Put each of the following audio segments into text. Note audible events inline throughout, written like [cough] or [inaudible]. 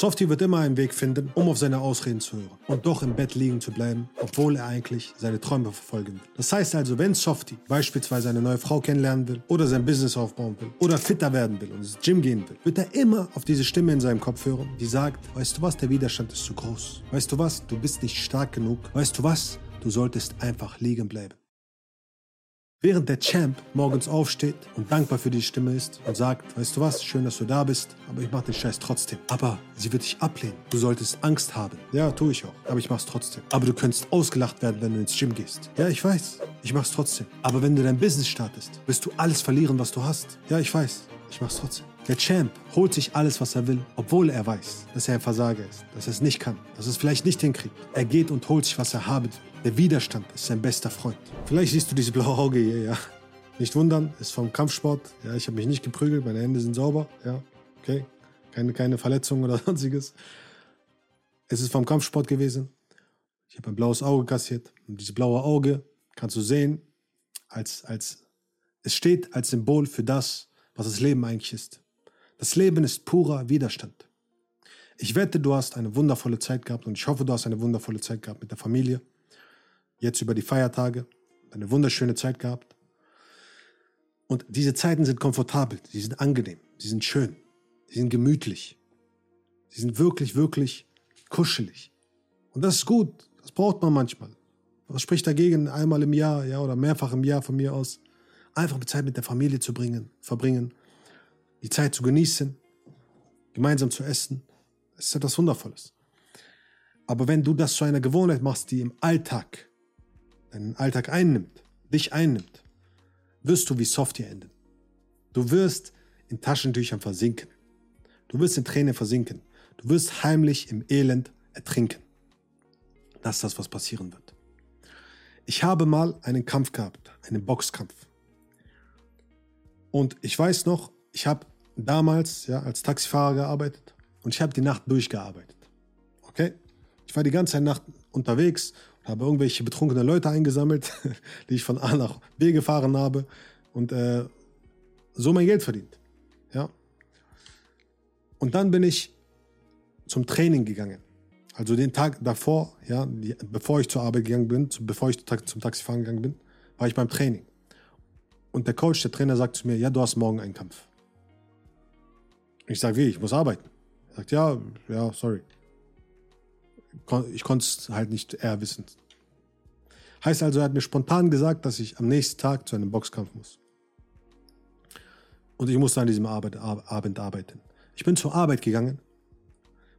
Softie wird immer einen Weg finden, um auf seine Ausreden zu hören und doch im Bett liegen zu bleiben, obwohl er eigentlich seine Träume verfolgen will. Das heißt also, wenn Softie beispielsweise eine neue Frau kennenlernen will oder sein Business aufbauen will oder fitter werden will und ins Gym gehen will, wird er immer auf diese Stimme in seinem Kopf hören, die sagt, weißt du was, der Widerstand ist zu groß. Weißt du was, du bist nicht stark genug. Weißt du was, du solltest einfach liegen bleiben. Während der Champ morgens aufsteht und dankbar für die Stimme ist und sagt, weißt du was, schön, dass du da bist, aber ich mach den Scheiß trotzdem. Aber sie wird dich ablehnen. Du solltest Angst haben. Ja, tue ich auch, aber ich mach's trotzdem. Aber du könntest ausgelacht werden, wenn du ins Gym gehst. Ja, ich weiß, ich mach's trotzdem. Aber wenn du dein Business startest, wirst du alles verlieren, was du hast. Ja, ich weiß, ich mach's trotzdem. Der Champ holt sich alles, was er will, obwohl er weiß, dass er ein Versager ist, dass er es nicht kann, dass er es vielleicht nicht hinkriegt. Er geht und holt sich, was er haben will. Der Widerstand ist sein bester Freund. Vielleicht siehst du dieses blaue Auge hier, ja. Nicht wundern, ist vom Kampfsport. Ja, ich habe mich nicht geprügelt, meine Hände sind sauber, ja. Okay, keine, keine Verletzung oder [laughs] sonstiges. Es ist vom Kampfsport gewesen. Ich habe ein blaues Auge kassiert. Und dieses blaue Auge kannst du sehen, als, als, es steht als Symbol für das, was das Leben eigentlich ist. Das Leben ist purer Widerstand. Ich wette, du hast eine wundervolle Zeit gehabt und ich hoffe, du hast eine wundervolle Zeit gehabt mit der Familie. Jetzt über die Feiertage. Eine wunderschöne Zeit gehabt. Und diese Zeiten sind komfortabel, sie sind angenehm, sie sind schön, sie sind gemütlich. Sie sind wirklich, wirklich kuschelig. Und das ist gut, das braucht man manchmal. Was spricht dagegen, einmal im Jahr, ja, oder mehrfach im Jahr von mir aus, einfach Zeit mit der Familie zu bringen, verbringen die Zeit zu genießen, gemeinsam zu essen. Das ist etwas Wundervolles. Aber wenn du das zu einer Gewohnheit machst, die im Alltag, deinen Alltag einnimmt, dich einnimmt, wirst du wie Software enden. Du wirst in Taschentüchern versinken. Du wirst in Tränen versinken. Du wirst heimlich im Elend ertrinken. Das ist das, was passieren wird. Ich habe mal einen Kampf gehabt, einen Boxkampf. Und ich weiß noch, ich habe damals ja, als Taxifahrer gearbeitet und ich habe die Nacht durchgearbeitet. Okay? Ich war die ganze Nacht unterwegs habe irgendwelche betrunkene Leute eingesammelt, [laughs] die ich von A nach B gefahren habe und äh, so mein Geld verdient. Ja? Und dann bin ich zum Training gegangen. Also den Tag davor, ja, die, bevor ich zur Arbeit gegangen bin, bevor ich zum Taxifahren gegangen bin, war ich beim Training. Und der Coach, der Trainer sagt zu mir, ja, du hast morgen einen Kampf. Ich sage, wie, ich muss arbeiten. Er sagt, ja, ja, sorry. Ich konnte es halt nicht eher wissen. Heißt also, er hat mir spontan gesagt, dass ich am nächsten Tag zu einem Boxkampf muss. Und ich musste an diesem Abend arbeiten. Ich bin zur Arbeit gegangen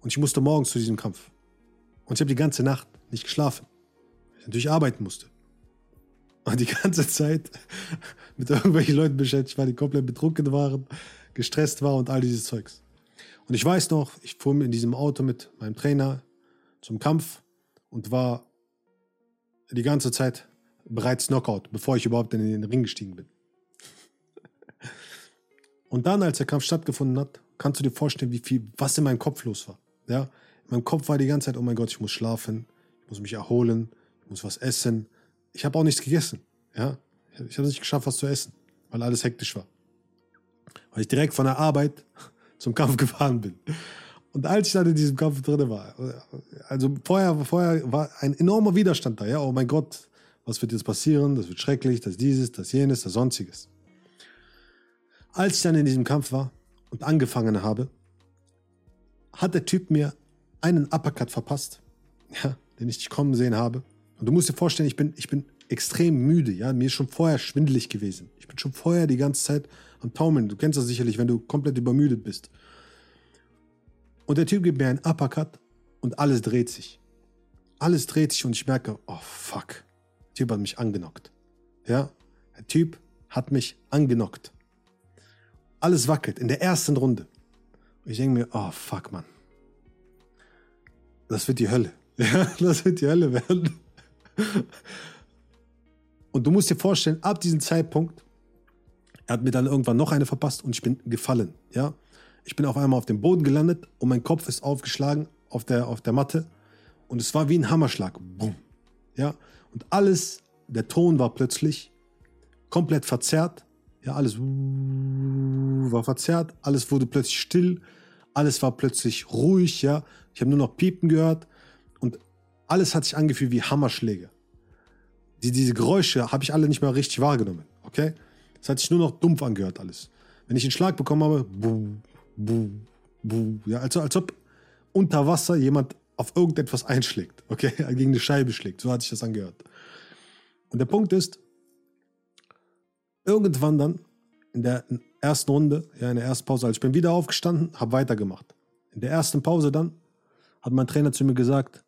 und ich musste morgens zu diesem Kampf. Und ich habe die ganze Nacht nicht geschlafen, weil ich natürlich arbeiten musste. Und die ganze Zeit [laughs] mit irgendwelchen Leuten beschäftigt war, die komplett betrunken waren gestresst war und all dieses Zeugs. Und ich weiß noch, ich fuhr in diesem Auto mit meinem Trainer zum Kampf und war die ganze Zeit bereits Knockout, bevor ich überhaupt in den Ring gestiegen bin. Und dann, als der Kampf stattgefunden hat, kannst du dir vorstellen, wie viel, was in meinem Kopf los war. Ja, in meinem Kopf war die ganze Zeit, oh mein Gott, ich muss schlafen, ich muss mich erholen, ich muss was essen. Ich habe auch nichts gegessen. Ja, ich habe es nicht geschafft, was zu essen, weil alles hektisch war weil ich direkt von der Arbeit [laughs] zum Kampf [laughs] gefahren bin. Und als ich dann in diesem Kampf drin war, also vorher, vorher war ein enormer Widerstand da, ja, oh mein Gott, was wird jetzt passieren, das wird schrecklich, das dieses, das jenes, das sonstiges. Als ich dann in diesem Kampf war und angefangen habe, hat der Typ mir einen Uppercut verpasst, ja, den ich nicht kommen sehen habe. Und du musst dir vorstellen, ich bin, ich bin extrem müde, ja, mir ist schon vorher schwindelig gewesen. Ich bin schon vorher die ganze Zeit am Taumeln. Du kennst das sicherlich, wenn du komplett übermüdet bist. Und der Typ gibt mir einen Uppercut und alles dreht sich. Alles dreht sich und ich merke, oh fuck, der Typ hat mich angenockt. Ja, der Typ hat mich angenockt. Alles wackelt in der ersten Runde. Und ich denke mir, oh fuck, Mann. Das wird die Hölle. [laughs] Ja, das wird die Hölle werden. Und du musst dir vorstellen, ab diesem Zeitpunkt er hat mir dann irgendwann noch eine verpasst und ich bin gefallen. Ja? Ich bin auf einmal auf dem Boden gelandet und mein Kopf ist aufgeschlagen auf der, auf der Matte. Und es war wie ein Hammerschlag. Boom. Ja? Und alles, der Ton war plötzlich komplett verzerrt. Ja, alles war verzerrt. Alles wurde plötzlich still. Alles war plötzlich ruhig, ja. Ich habe nur noch Piepen gehört und alles hat sich angefühlt wie Hammerschläge. Die, diese Geräusche habe ich alle nicht mehr richtig wahrgenommen, okay? Es hat sich nur noch dumpf angehört alles. Wenn ich einen Schlag bekommen habe, buh, buh, buh, ja, also als ob unter Wasser jemand auf irgendetwas einschlägt, okay, [laughs] gegen eine Scheibe schlägt. So hat sich das angehört. Und der Punkt ist, irgendwann dann in der ersten Runde, ja, in der ersten Pause, als ich bin wieder aufgestanden, habe weitergemacht. In der ersten Pause dann hat mein Trainer zu mir gesagt,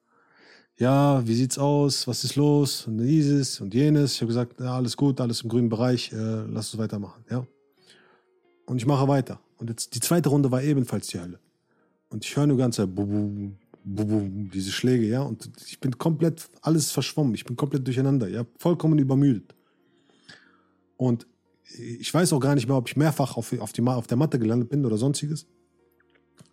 ja, wie sieht's aus, was ist los und dieses und jenes. Ich habe gesagt, ja, alles gut, alles im grünen Bereich, äh, lass uns weitermachen, ja. Und ich mache weiter. Und jetzt die zweite Runde war ebenfalls die Hölle. Und ich höre nur ganz diese Schläge, ja. Und ich bin komplett, alles verschwommen. Ich bin komplett durcheinander, ja. Vollkommen übermüdet. Und ich weiß auch gar nicht mehr, ob ich mehrfach auf, auf, die, auf der Matte gelandet bin oder sonstiges.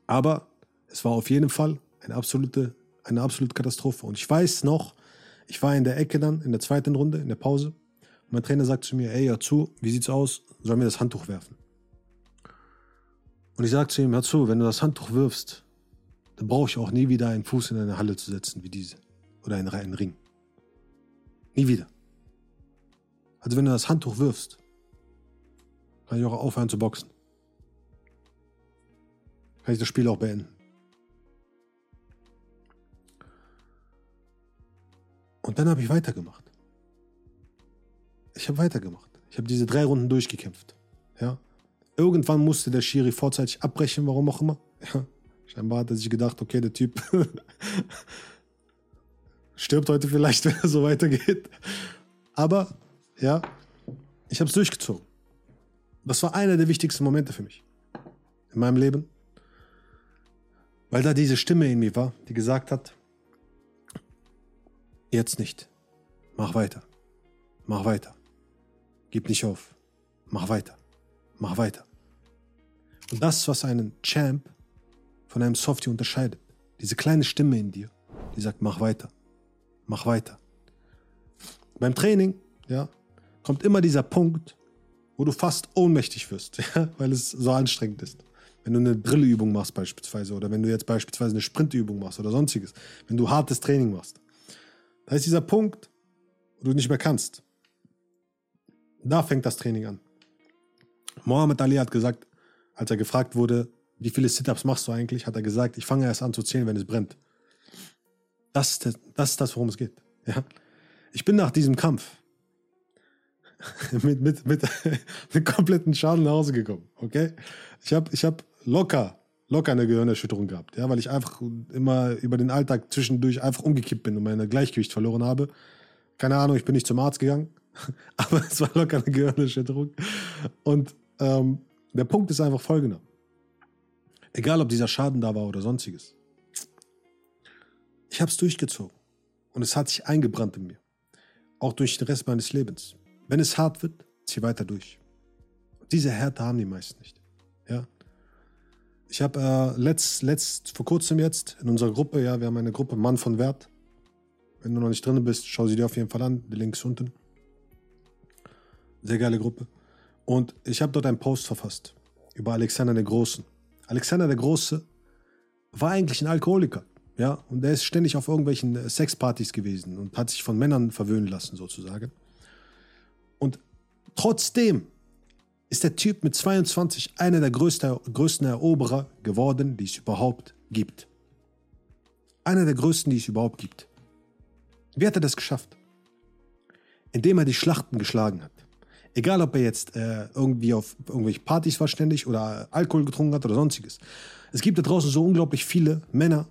Aber es war auf jeden Fall eine absolute, eine absolute Katastrophe. Und ich weiß noch, ich war in der Ecke dann, in der zweiten Runde, in der Pause. Und mein Trainer sagt zu mir, ey, hör zu, wie sieht's aus? Sollen wir das Handtuch werfen? Und ich sage zu ihm, hör zu, wenn du das Handtuch wirfst, dann brauche ich auch nie wieder einen Fuß in eine Halle zu setzen wie diese. Oder in einen Ring. Nie wieder. Also wenn du das Handtuch wirfst, kann ich auch aufhören zu boxen. Kann ich das Spiel auch beenden. Und dann habe ich weitergemacht. Ich habe weitergemacht. Ich habe diese drei Runden durchgekämpft. Ja. Irgendwann musste der Schiri vorzeitig abbrechen, warum auch immer. Ja. Scheinbar hat er sich gedacht, okay, der Typ [laughs] stirbt heute vielleicht, [laughs] wenn er so weitergeht. Aber ja, ich habe es durchgezogen. Das war einer der wichtigsten Momente für mich in meinem Leben, weil da diese Stimme in mir war, die gesagt hat, jetzt nicht, mach weiter, mach weiter, gib nicht auf, mach weiter, mach weiter. Und das, was einen Champ von einem Softie unterscheidet, diese kleine Stimme in dir, die sagt, mach weiter, mach weiter. Beim Training, ja, kommt immer dieser Punkt, wo du fast ohnmächtig wirst, [laughs] ja, weil es so anstrengend ist. Wenn du eine Drilleübung machst beispielsweise oder wenn du jetzt beispielsweise eine Sprintübung machst oder sonstiges, wenn du hartes Training machst. Da ist dieser Punkt, wo du nicht mehr kannst. Da fängt das Training an. Mohammed Ali hat gesagt, als er gefragt wurde, wie viele Sit-Ups machst du eigentlich, hat er gesagt, ich fange erst an zu zählen, wenn es brennt. Das ist das, das, worum es geht. Ja? Ich bin nach diesem Kampf [laughs] mit, mit, mit, [laughs] mit kompletten Schaden nach Hause gekommen. Okay? Ich habe ich hab locker, locker eine Gehirnerschütterung gehabt, ja, weil ich einfach immer über den Alltag zwischendurch einfach umgekippt bin und mein Gleichgewicht verloren habe. Keine Ahnung, ich bin nicht zum Arzt gegangen, [laughs] aber es war locker eine Gehirnerschütterung. Und ähm, der Punkt ist einfach folgender. Egal, ob dieser Schaden da war oder sonstiges. Ich habe es durchgezogen. Und es hat sich eingebrannt in mir. Auch durch den Rest meines Lebens. Wenn es hart wird, zieh weiter durch. Diese Härte haben die meisten nicht. Ja. Ich habe äh, letzt, letzt, vor kurzem jetzt in unserer Gruppe, ja, wir haben eine Gruppe Mann von Wert. Wenn du noch nicht drin bist, schau sie dir auf jeden Fall an. Der Link ist unten. Sehr geile Gruppe. Und ich habe dort einen Post verfasst über Alexander der Großen. Alexander der Große war eigentlich ein Alkoholiker. Ja, und er ist ständig auf irgendwelchen Sexpartys gewesen und hat sich von Männern verwöhnen lassen, sozusagen. Und trotzdem ist der Typ mit 22 einer der größten, größten Eroberer geworden, die es überhaupt gibt. Einer der größten, die es überhaupt gibt. Wie hat er das geschafft? Indem er die Schlachten geschlagen hat. Egal, ob er jetzt äh, irgendwie auf irgendwelche Partys war ständig oder Alkohol getrunken hat oder sonstiges. Es gibt da draußen so unglaublich viele Männer,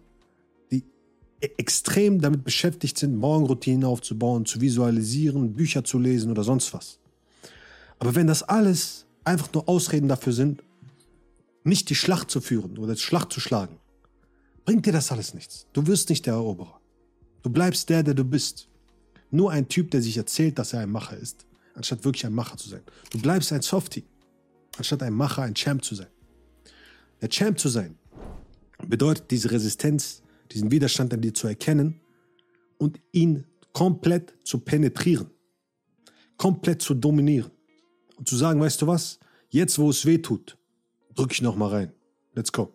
E-, extrem damit beschäftigt sind, Morgenroutinen aufzubauen, zu visualisieren, Bücher zu lesen oder sonst was. Aber wenn das alles einfach nur Ausreden dafür sind, nicht die Schlacht zu führen oder die Schlacht zu schlagen, bringt dir das alles nichts. Du wirst nicht der Eroberer. Du bleibst der, der du bist. Nur ein Typ, der sich erzählt, dass er ein Macher ist, anstatt wirklich ein Macher zu sein. Du bleibst ein Softie, anstatt ein Macher, ein Champ zu sein. Der Champ zu sein bedeutet diese Resistenz diesen Widerstand an dir zu erkennen und ihn komplett zu penetrieren, komplett zu dominieren und zu sagen, weißt du was, jetzt wo es weh tut, drücke ich noch mal rein. Let's go.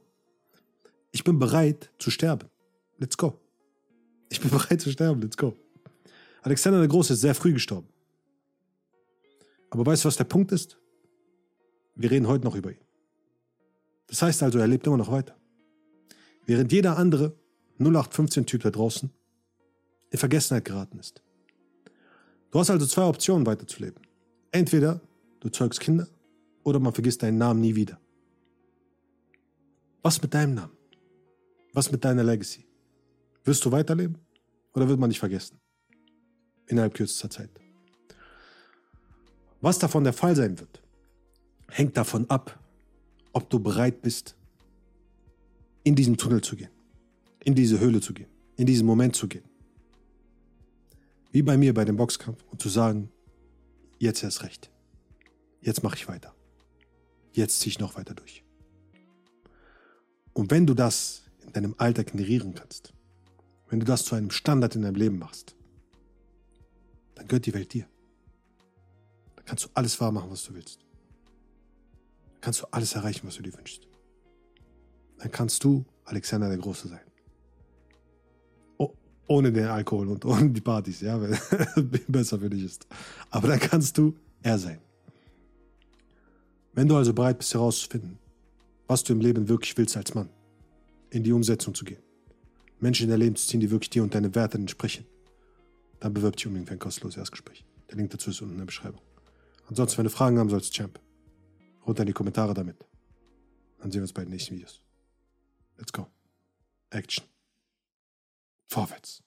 Ich bin bereit zu sterben. Let's go. Ich bin [laughs] bereit zu sterben. Let's go. Alexander der Große ist sehr früh gestorben. Aber weißt du, was der Punkt ist? Wir reden heute noch über ihn. Das heißt also, er lebt immer noch weiter. Während jeder andere 0815-Typ da draußen in Vergessenheit geraten ist. Du hast also zwei Optionen weiterzuleben. Entweder du zeugst Kinder oder man vergisst deinen Namen nie wieder. Was mit deinem Namen? Was mit deiner Legacy? Wirst du weiterleben oder wird man dich vergessen? Innerhalb kürzester Zeit. Was davon der Fall sein wird, hängt davon ab, ob du bereit bist, in diesen Tunnel zu gehen, in diese Höhle zu gehen, in diesen Moment zu gehen. Wie bei mir bei dem Boxkampf und zu sagen, jetzt erst recht. Jetzt mache ich weiter. Jetzt ziehe ich noch weiter durch. Und wenn du das in deinem Alltag generieren kannst, wenn du das zu einem Standard in deinem Leben machst, dann gehört die Welt dir. Kannst du alles wahr machen, was du willst. Dann kannst du alles erreichen, was du dir wünschst. Dann kannst du Alexander der Große sein. Oh, ohne den Alkohol und ohne die Partys, ja, weil [laughs] besser für dich ist. Aber dann kannst du er sein. Wenn du also bereit bist herauszufinden, was du im Leben wirklich willst als Mann, in die Umsetzung zu gehen, Menschen in dein Leben zu ziehen, die wirklich dir und deinen Werten entsprechen, dann bewirb dich unbedingt für ein kostenloses Erstgespräch. Der Link dazu ist unten in der Beschreibung. Ansonsten, wenn du Fragen haben sollst, Champ, runter in die Kommentare damit. Dann sehen wir uns bei den nächsten Videos. Let's go. Action. Vorwärts.